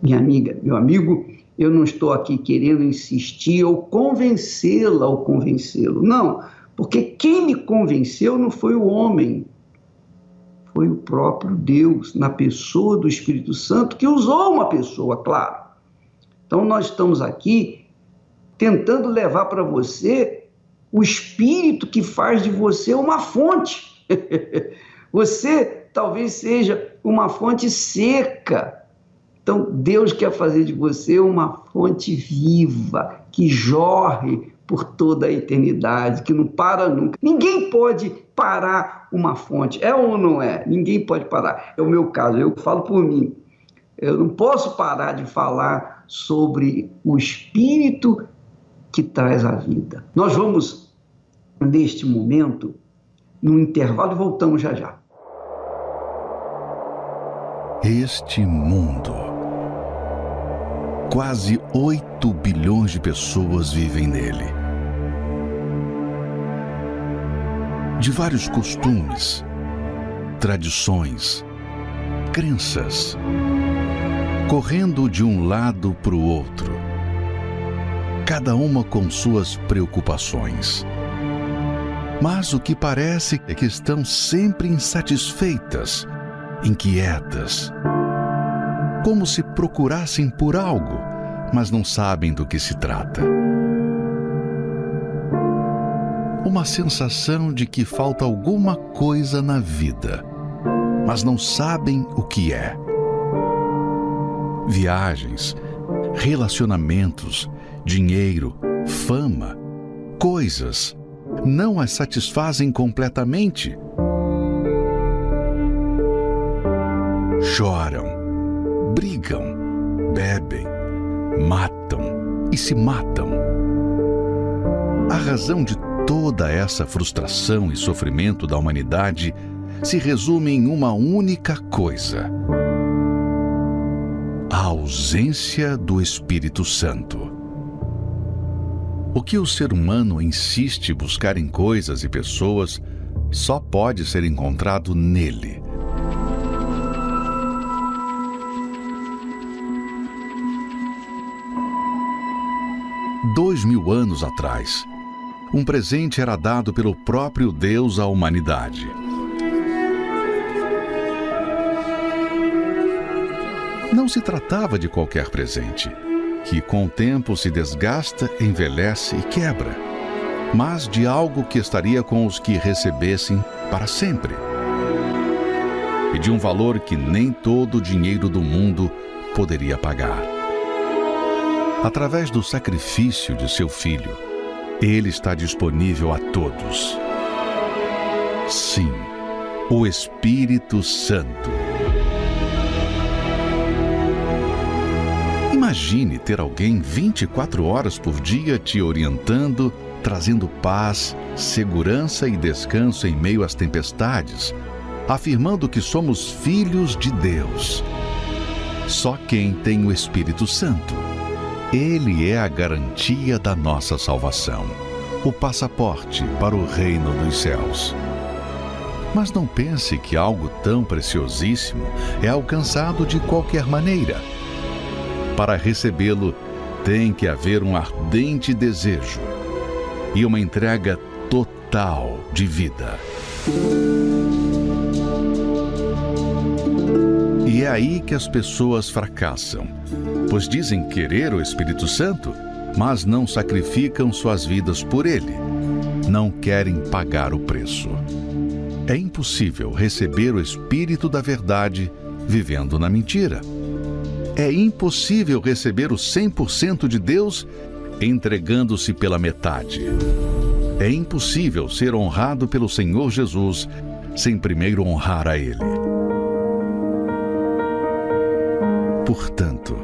Minha amiga, meu amigo, eu não estou aqui querendo insistir ou convencê-la ou convencê-lo. Não, porque quem me convenceu não foi o homem, foi o próprio Deus, na pessoa do Espírito Santo, que usou uma pessoa, claro. Então, nós estamos aqui tentando levar para você o Espírito que faz de você uma fonte. você talvez seja uma fonte seca. Então, Deus quer fazer de você uma fonte viva, que jorre por toda a eternidade, que não para nunca. Ninguém pode parar uma fonte, é ou não é? Ninguém pode parar. É o meu caso, eu falo por mim. Eu não posso parar de falar sobre o Espírito que traz a vida. Nós vamos neste momento, no intervalo, voltamos já já. Este mundo. Quase 8 bilhões de pessoas vivem nele. De vários costumes, tradições, crenças, correndo de um lado para o outro, cada uma com suas preocupações mas o que parece é que estão sempre insatisfeitas, inquietas, como se procurassem por algo, mas não sabem do que se trata. Uma sensação de que falta alguma coisa na vida, mas não sabem o que é. Viagens, relacionamentos, dinheiro, fama, coisas não as satisfazem completamente. Choram, brigam, bebem, matam e se matam. A razão de toda essa frustração e sofrimento da humanidade se resume em uma única coisa: a ausência do Espírito Santo. O que o ser humano insiste buscar em coisas e pessoas só pode ser encontrado nele. Dois mil anos atrás, um presente era dado pelo próprio Deus à humanidade. Não se tratava de qualquer presente que com o tempo se desgasta, envelhece e quebra, mas de algo que estaria com os que recebessem para sempre. E de um valor que nem todo o dinheiro do mundo poderia pagar. Através do sacrifício de seu filho, ele está disponível a todos. Sim, o Espírito Santo. Imagine ter alguém 24 horas por dia te orientando, trazendo paz, segurança e descanso em meio às tempestades, afirmando que somos filhos de Deus. Só quem tem o Espírito Santo. Ele é a garantia da nossa salvação, o passaporte para o reino dos céus. Mas não pense que algo tão preciosíssimo é alcançado de qualquer maneira para recebê-lo, tem que haver um ardente desejo e uma entrega total de vida. É aí que as pessoas fracassam, pois dizem querer o Espírito Santo, mas não sacrificam suas vidas por ele. Não querem pagar o preço. É impossível receber o Espírito da Verdade vivendo na mentira. É impossível receber o 100% de Deus entregando-se pela metade. É impossível ser honrado pelo Senhor Jesus sem primeiro honrar a Ele. Portanto,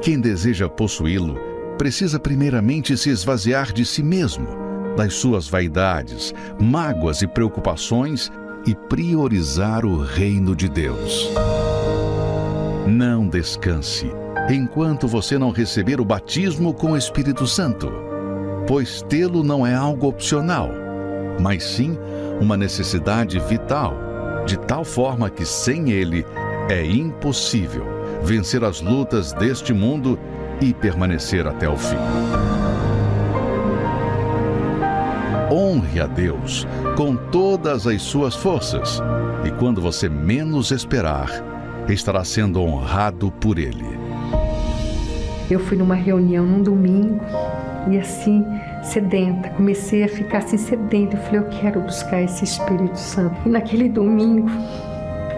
quem deseja possuí-lo precisa primeiramente se esvaziar de si mesmo, das suas vaidades, mágoas e preocupações e priorizar o reino de Deus. Não descanse enquanto você não receber o batismo com o Espírito Santo, pois tê-lo não é algo opcional, mas sim uma necessidade vital, de tal forma que sem ele é impossível vencer as lutas deste mundo e permanecer até o fim. Honre a Deus com todas as suas forças, e quando você menos esperar, estará sendo honrado por Ele. Eu fui numa reunião num domingo e assim, sedenta, comecei a ficar assim sedenta. Eu falei, eu quero buscar esse Espírito Santo. E naquele domingo,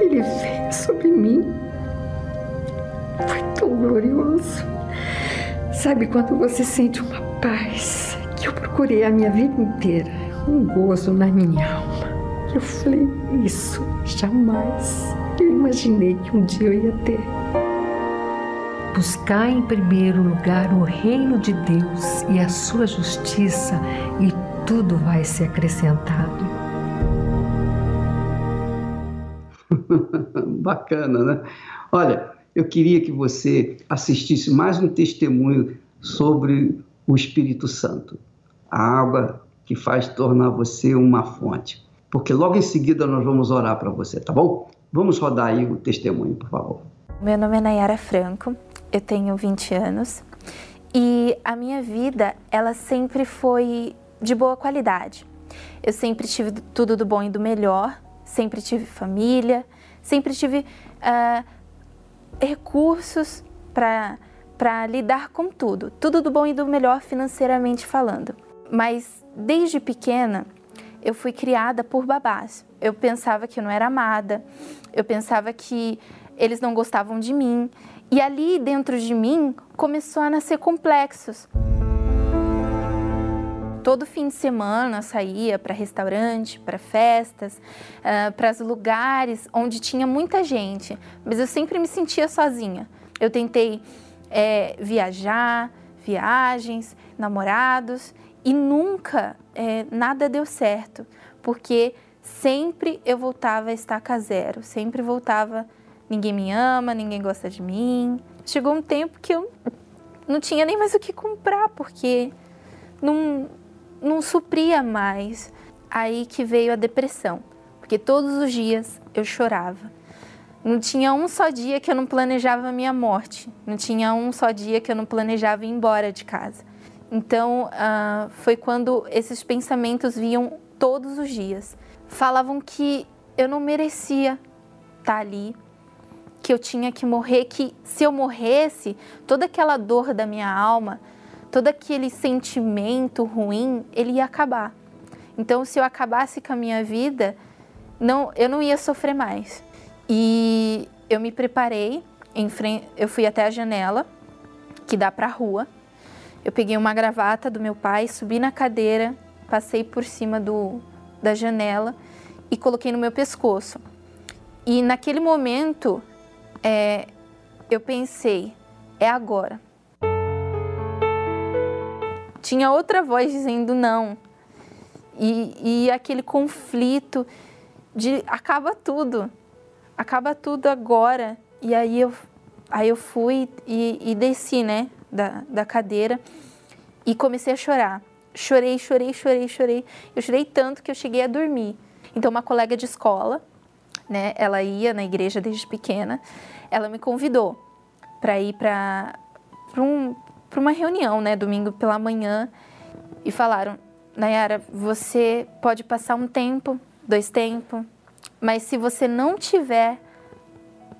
ele veio sobre mim. Foi tão glorioso. Sabe quando você sente uma paz que eu procurei a minha vida inteira, um gozo na minha alma. Eu falei, isso jamais eu imaginei que um dia eu ia ter. Buscar em primeiro lugar o reino de Deus e a sua justiça, e tudo vai ser acrescentado. Bacana, né? Olha, eu queria que você assistisse mais um testemunho sobre o Espírito Santo, a água que faz tornar você uma fonte. Porque logo em seguida nós vamos orar para você, tá bom? Vamos rodar aí o testemunho, por favor. Meu nome é Nayara Franco, eu tenho 20 anos e a minha vida, ela sempre foi de boa qualidade. Eu sempre tive tudo do bom e do melhor, sempre tive família, sempre tive uh, recursos para lidar com tudo, tudo do bom e do melhor financeiramente falando. Mas desde pequena eu fui criada por babás. Eu pensava que eu não era amada, eu pensava que eles não gostavam de mim. E ali dentro de mim começou a nascer complexos. Todo fim de semana saía para restaurante, para festas, uh, para lugares onde tinha muita gente, mas eu sempre me sentia sozinha. Eu tentei é, viajar, viagens, namorados e nunca é, nada deu certo, porque sempre eu voltava a estaca zero, sempre voltava, ninguém me ama, ninguém gosta de mim. Chegou um tempo que eu não tinha nem mais o que comprar, porque não, não supria mais. Aí que veio a depressão, porque todos os dias eu chorava. Não tinha um só dia que eu não planejava a minha morte, não tinha um só dia que eu não planejava ir embora de casa. Então, uh, foi quando esses pensamentos vinham todos os dias. Falavam que eu não merecia estar ali, que eu tinha que morrer, que se eu morresse, toda aquela dor da minha alma, todo aquele sentimento ruim, ele ia acabar. Então, se eu acabasse com a minha vida, não, eu não ia sofrer mais. E eu me preparei, frente, eu fui até a janela que dá para a rua eu peguei uma gravata do meu pai, subi na cadeira, passei por cima do, da janela e coloquei no meu pescoço. E naquele momento, é, eu pensei, é agora. Tinha outra voz dizendo não. E, e aquele conflito de acaba tudo, acaba tudo agora. E aí eu, aí eu fui e, e desci, né? da, da cadeira e comecei a chorar. Chorei, chorei, chorei, chorei. Eu chorei tanto que eu cheguei a dormir. Então, uma colega de escola, né, ela ia na igreja desde pequena, ela me convidou para ir para um, uma reunião, né, domingo pela manhã, e falaram: Nayara, você pode passar um tempo, dois tempos, mas se você não tiver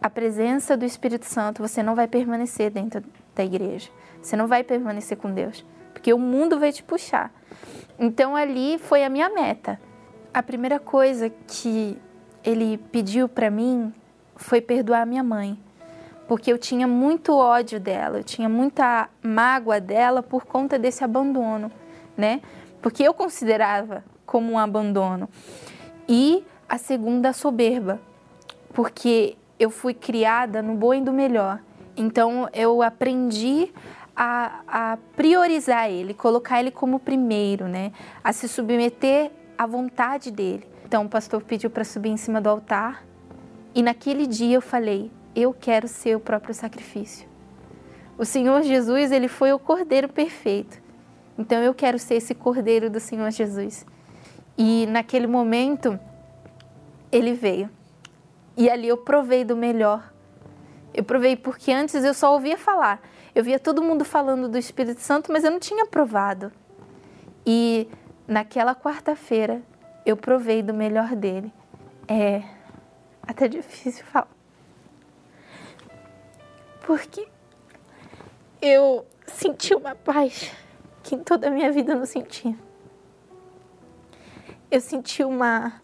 a presença do Espírito Santo, você não vai permanecer dentro da igreja. Você não vai permanecer com Deus, porque o mundo vai te puxar. Então ali foi a minha meta. A primeira coisa que ele pediu para mim foi perdoar minha mãe, porque eu tinha muito ódio dela, eu tinha muita mágoa dela por conta desse abandono, né? Porque eu considerava como um abandono. E a segunda, a soberba, porque eu fui criada no bom e do melhor. Então eu aprendi a, a priorizar ele, colocar ele como primeiro, né? A se submeter à vontade dele. Então o pastor pediu para subir em cima do altar e naquele dia eu falei: eu quero ser o próprio sacrifício. O Senhor Jesus, ele foi o cordeiro perfeito. Então eu quero ser esse cordeiro do Senhor Jesus. E naquele momento ele veio. E ali eu provei do melhor. Eu provei porque antes eu só ouvia falar. Eu via todo mundo falando do Espírito Santo, mas eu não tinha provado. E naquela quarta-feira eu provei do melhor dele. É até difícil falar. Porque eu senti uma paz que em toda a minha vida eu não sentia. Eu senti uma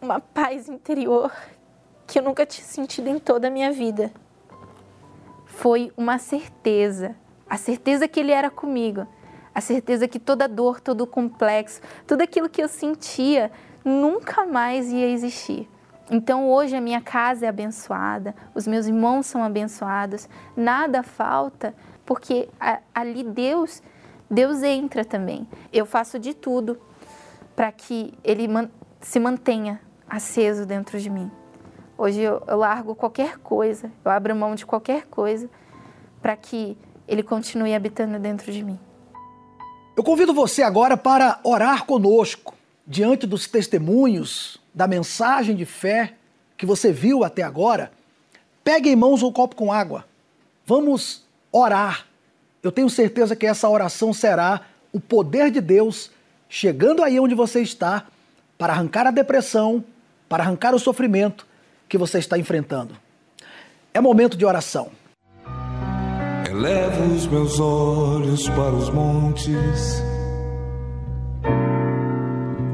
uma paz interior que eu nunca tinha sentido em toda a minha vida foi uma certeza, a certeza que Ele era comigo, a certeza que toda dor, todo complexo, tudo aquilo que eu sentia nunca mais ia existir. Então hoje a minha casa é abençoada, os meus irmãos são abençoados, nada falta, porque ali Deus, Deus entra também. Eu faço de tudo para que ele se mantenha aceso dentro de mim. Hoje eu, eu largo qualquer coisa, eu abro mão de qualquer coisa para que Ele continue habitando dentro de mim. Eu convido você agora para orar conosco diante dos testemunhos da mensagem de fé que você viu até agora. Pegue em mãos um copo com água. Vamos orar. Eu tenho certeza que essa oração será o poder de Deus chegando aí onde você está para arrancar a depressão, para arrancar o sofrimento que você está enfrentando. É momento de oração. Elevo os meus olhos para os montes,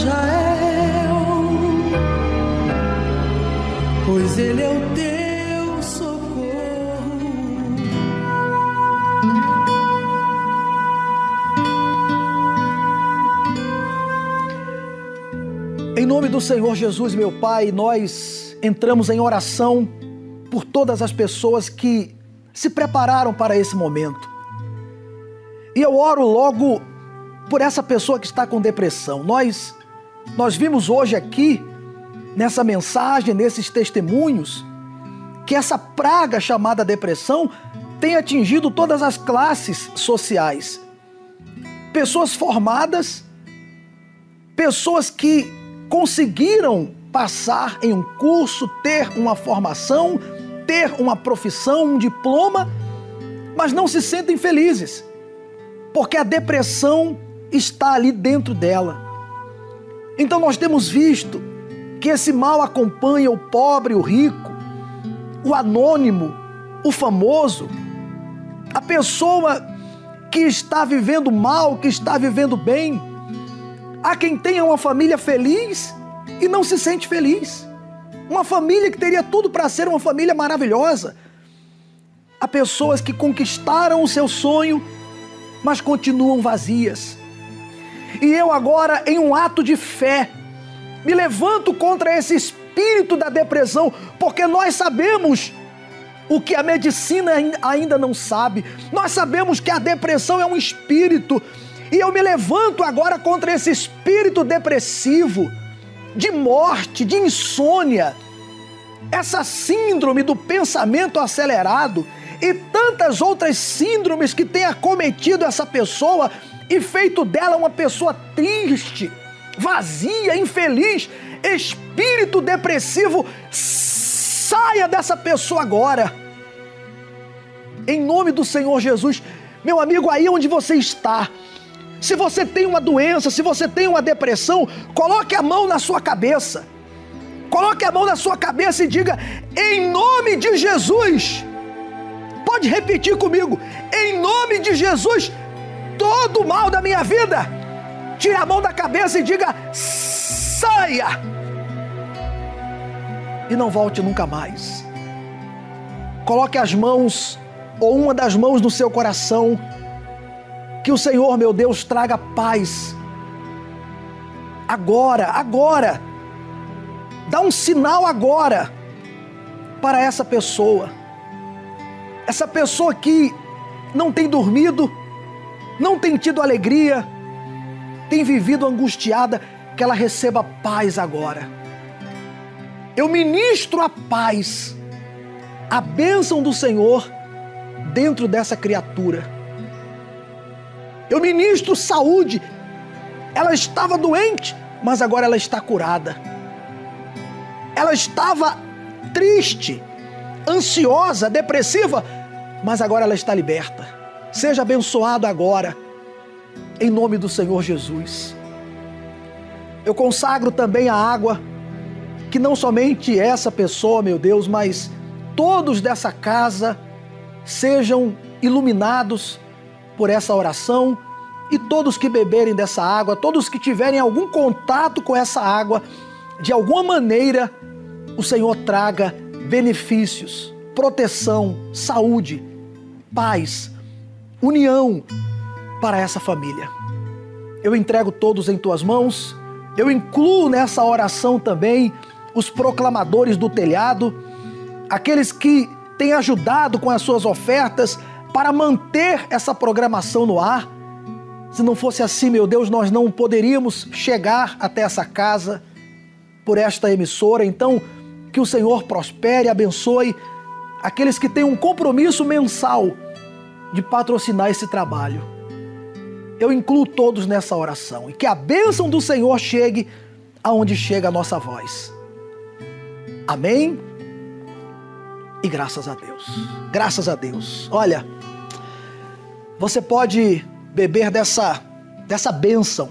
Israel, pois ele é o teu nome do Senhor Jesus, meu Pai, nós entramos em oração por todas as pessoas que se prepararam para esse momento. E eu oro logo por essa pessoa que está com depressão. Nós nós vimos hoje aqui nessa mensagem, nesses testemunhos, que essa praga chamada depressão tem atingido todas as classes sociais. Pessoas formadas, pessoas que conseguiram passar em um curso, ter uma formação, ter uma profissão, um diploma, mas não se sentem felizes, porque a depressão está ali dentro dela. Então nós temos visto que esse mal acompanha o pobre, o rico, o anônimo, o famoso, a pessoa que está vivendo mal, que está vivendo bem, Há quem tenha uma família feliz e não se sente feliz. Uma família que teria tudo para ser uma família maravilhosa. Há pessoas que conquistaram o seu sonho, mas continuam vazias. E eu agora, em um ato de fé, me levanto contra esse espírito da depressão, porque nós sabemos o que a medicina ainda não sabe. Nós sabemos que a depressão é um espírito e eu me levanto agora contra esse espírito depressivo, de morte, de insônia, essa síndrome do pensamento acelerado e tantas outras síndromes que têm acometido essa pessoa e feito dela uma pessoa triste, vazia, infeliz, espírito depressivo, saia dessa pessoa agora. Em nome do Senhor Jesus, meu amigo, aí onde você está, se você tem uma doença, se você tem uma depressão, coloque a mão na sua cabeça. Coloque a mão na sua cabeça e diga: em nome de Jesus. Pode repetir comigo: em nome de Jesus, todo o mal da minha vida. Tire a mão da cabeça e diga: saia. E não volte nunca mais. Coloque as mãos ou uma das mãos no seu coração que o Senhor, meu Deus, traga paz. Agora, agora. Dá um sinal agora para essa pessoa. Essa pessoa que não tem dormido, não tem tido alegria, tem vivido angustiada, que ela receba paz agora. Eu ministro a paz, a bênção do Senhor dentro dessa criatura eu ministro saúde. Ela estava doente, mas agora ela está curada. Ela estava triste, ansiosa, depressiva, mas agora ela está liberta. Seja abençoado agora, em nome do Senhor Jesus. Eu consagro também a água, que não somente essa pessoa, meu Deus, mas todos dessa casa sejam iluminados por essa oração e todos que beberem dessa água, todos que tiverem algum contato com essa água, de alguma maneira, o Senhor traga benefícios, proteção, saúde, paz, união para essa família. Eu entrego todos em tuas mãos, eu incluo nessa oração também os proclamadores do telhado, aqueles que têm ajudado com as suas ofertas para manter essa programação no ar. Se não fosse assim, meu Deus, nós não poderíamos chegar até essa casa por esta emissora. Então, que o Senhor prospere, abençoe aqueles que têm um compromisso mensal de patrocinar esse trabalho. Eu incluo todos nessa oração e que a bênção do Senhor chegue aonde chega a nossa voz. Amém? E graças a Deus. Graças a Deus. Olha, você pode beber dessa dessa bênção,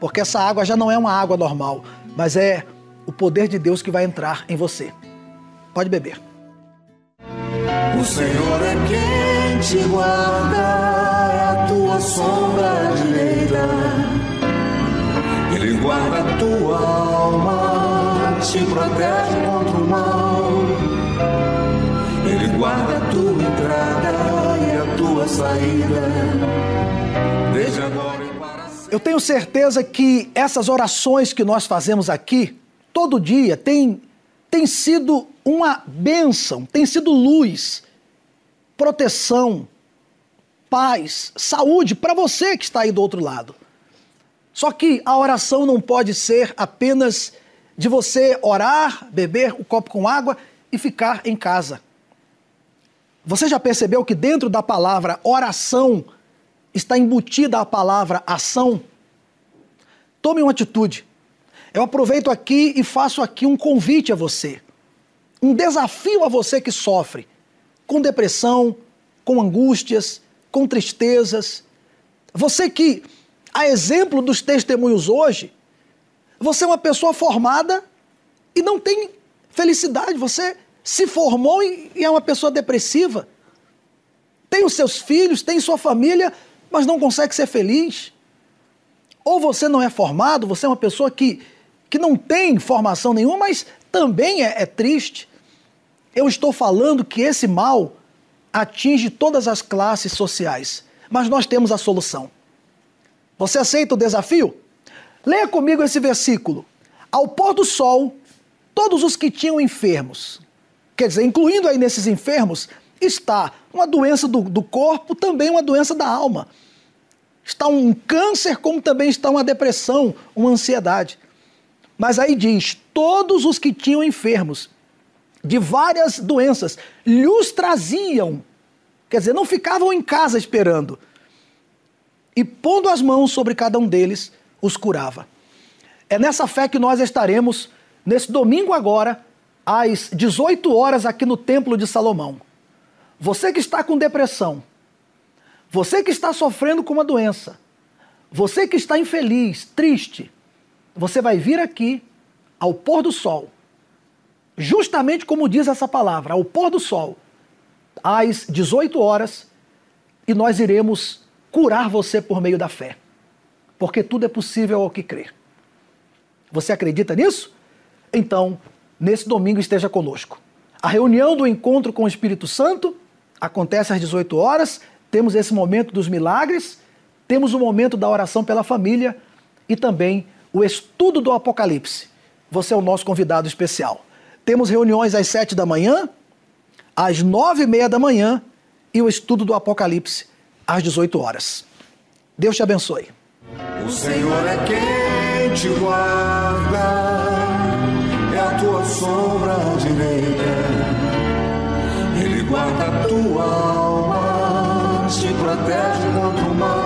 porque essa água já não é uma água normal, mas é o poder de Deus que vai entrar em você. Pode beber. O Senhor é quem te guarda, é a tua sombra direita. Ele guarda a tua alma, te protege contra o mal. Ele guarda a tua entrada e a tua saída, desde agora e para sempre. Eu tenho certeza que essas orações que nós fazemos aqui, todo dia, têm tem sido uma bênção, tem sido luz, proteção, paz, saúde para você que está aí do outro lado. Só que a oração não pode ser apenas de você orar, beber o um copo com água e ficar em casa. Você já percebeu que dentro da palavra oração está embutida a palavra ação? Tome uma atitude. Eu aproveito aqui e faço aqui um convite a você, um desafio a você que sofre com depressão, com angústias, com tristezas. Você que, a exemplo dos testemunhos hoje, você é uma pessoa formada e não tem felicidade. Você se formou e é uma pessoa depressiva. Tem os seus filhos, tem sua família, mas não consegue ser feliz. Ou você não é formado, você é uma pessoa que que não tem formação nenhuma, mas também é, é triste. Eu estou falando que esse mal atinge todas as classes sociais, mas nós temos a solução. Você aceita o desafio? Leia comigo esse versículo. Ao pôr do sol, todos os que tinham enfermos, quer dizer, incluindo aí nesses enfermos, está uma doença do, do corpo, também uma doença da alma. Está um câncer, como também está uma depressão, uma ansiedade. Mas aí diz: todos os que tinham enfermos de várias doenças lhes traziam, quer dizer, não ficavam em casa esperando, e pondo as mãos sobre cada um deles, os curava. É nessa fé que nós estaremos nesse domingo agora, às 18 horas, aqui no Templo de Salomão. Você que está com depressão, você que está sofrendo com uma doença, você que está infeliz, triste, você vai vir aqui ao pôr do sol, justamente como diz essa palavra, ao pôr do sol, às 18 horas, e nós iremos curar você por meio da fé. Porque tudo é possível ao que crer. Você acredita nisso? Então, nesse domingo esteja conosco. A reunião do encontro com o Espírito Santo acontece às 18 horas. Temos esse momento dos milagres, temos o momento da oração pela família e também o estudo do Apocalipse. Você é o nosso convidado especial. Temos reuniões às sete da manhã, às nove e meia da manhã e o estudo do Apocalipse às 18 horas. Deus te abençoe. O Senhor é quem te guarda, é a tua sombra direita. Ele guarda a tua alma, te protege contra o mal.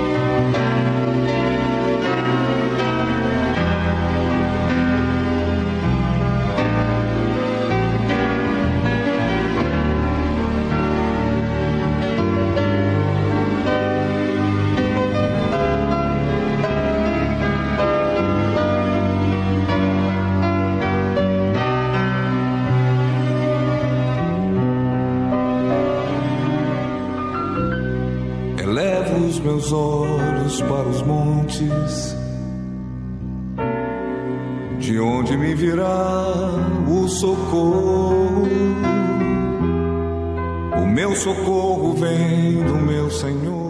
Meus olhos para os montes, de onde me virá o socorro. O meu socorro vem do meu Senhor